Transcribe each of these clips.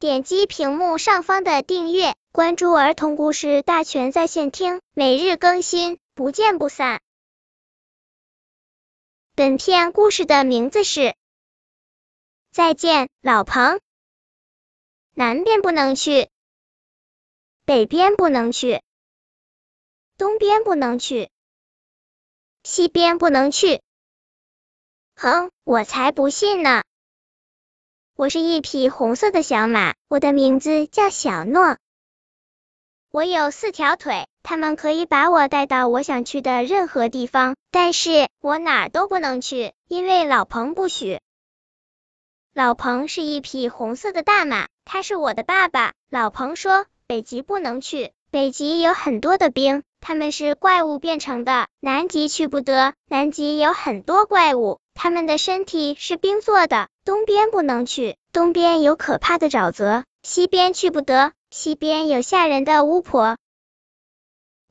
点击屏幕上方的订阅，关注儿童故事大全在线听，每日更新，不见不散。本片故事的名字是《再见，老彭》。南边不能去，北边不能去，东边不能去，西边不能去。哼，我才不信呢！我是一匹红色的小马，我的名字叫小诺。我有四条腿，它们可以把我带到我想去的任何地方，但是我哪儿都不能去，因为老彭不许。老彭是一匹红色的大马，他是我的爸爸。老彭说，北极不能去，北极有很多的冰。他们是怪物变成的，南极去不得，南极有很多怪物，他们的身体是冰做的。东边不能去，东边有可怕的沼泽，西边去不得，西边有吓人的巫婆。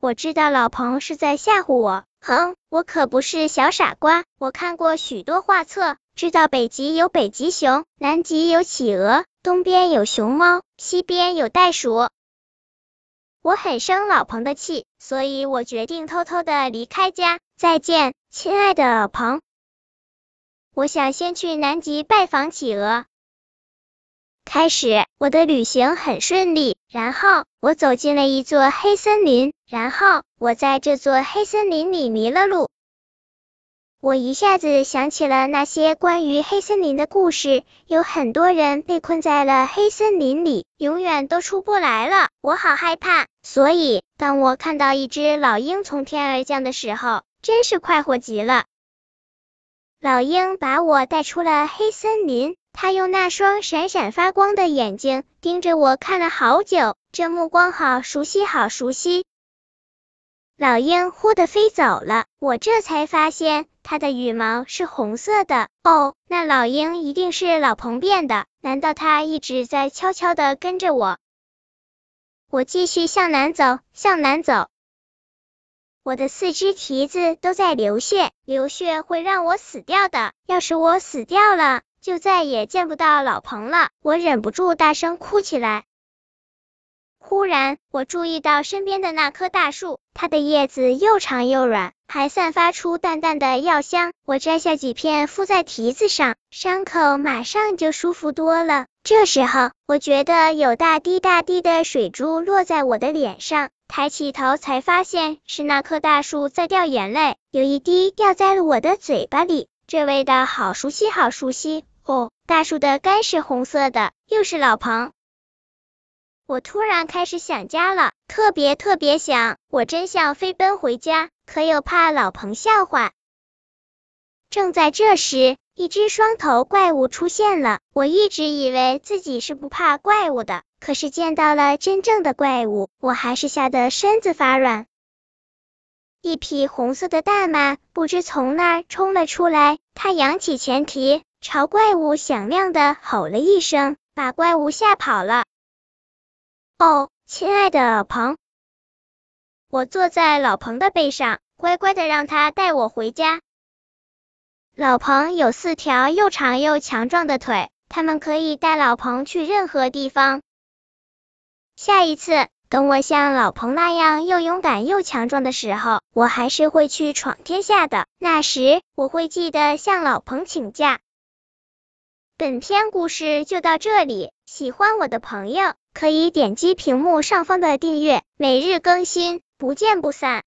我知道老彭是在吓唬我，哼，我可不是小傻瓜，我看过许多画册，知道北极有北极熊，南极有企鹅，东边有熊猫，西边有袋鼠。我很生老彭的气，所以我决定偷偷的离开家。再见，亲爱的老彭。我想先去南极拜访企鹅。开始，我的旅行很顺利。然后，我走进了一座黑森林。然后，我在这座黑森林里迷了路。我一下子想起了那些关于黑森林的故事，有很多人被困在了黑森林里，永远都出不来了。我好害怕，所以当我看到一只老鹰从天而降的时候，真是快活极了。老鹰把我带出了黑森林，它用那双闪闪发光的眼睛盯着我看了好久，这目光好熟悉，好熟悉。老鹰忽地飞走了，我这才发现。它的羽毛是红色的哦，那老鹰一定是老彭变的。难道它一直在悄悄的跟着我？我继续向南走，向南走。我的四只蹄子都在流血，流血会让我死掉的。要是我死掉了，就再也见不到老彭了。我忍不住大声哭起来。忽然，我注意到身边的那棵大树，它的叶子又长又软，还散发出淡淡的药香。我摘下几片敷在蹄子上，伤口马上就舒服多了。这时候，我觉得有大滴大滴的水珠落在我的脸上，抬起头才发现是那棵大树在掉眼泪，有一滴掉在了我的嘴巴里，这味道好熟悉，好熟悉。哦，大树的干是红色的，又是老彭。我突然开始想家了，特别特别想，我真想飞奔回家，可又怕老彭笑话。正在这时，一只双头怪物出现了。我一直以为自己是不怕怪物的，可是见到了真正的怪物，我还是吓得身子发软。一匹红色的大马不知从哪儿冲了出来，它扬起前蹄，朝怪物响亮的吼了一声，把怪物吓跑了。哦，亲爱的老彭，我坐在老彭的背上，乖乖的让他带我回家。老彭有四条又长又强壮的腿，他们可以带老彭去任何地方。下一次，等我像老彭那样又勇敢又强壮的时候，我还是会去闯天下的。那时，我会记得向老彭请假。本篇故事就到这里，喜欢我的朋友可以点击屏幕上方的订阅，每日更新，不见不散。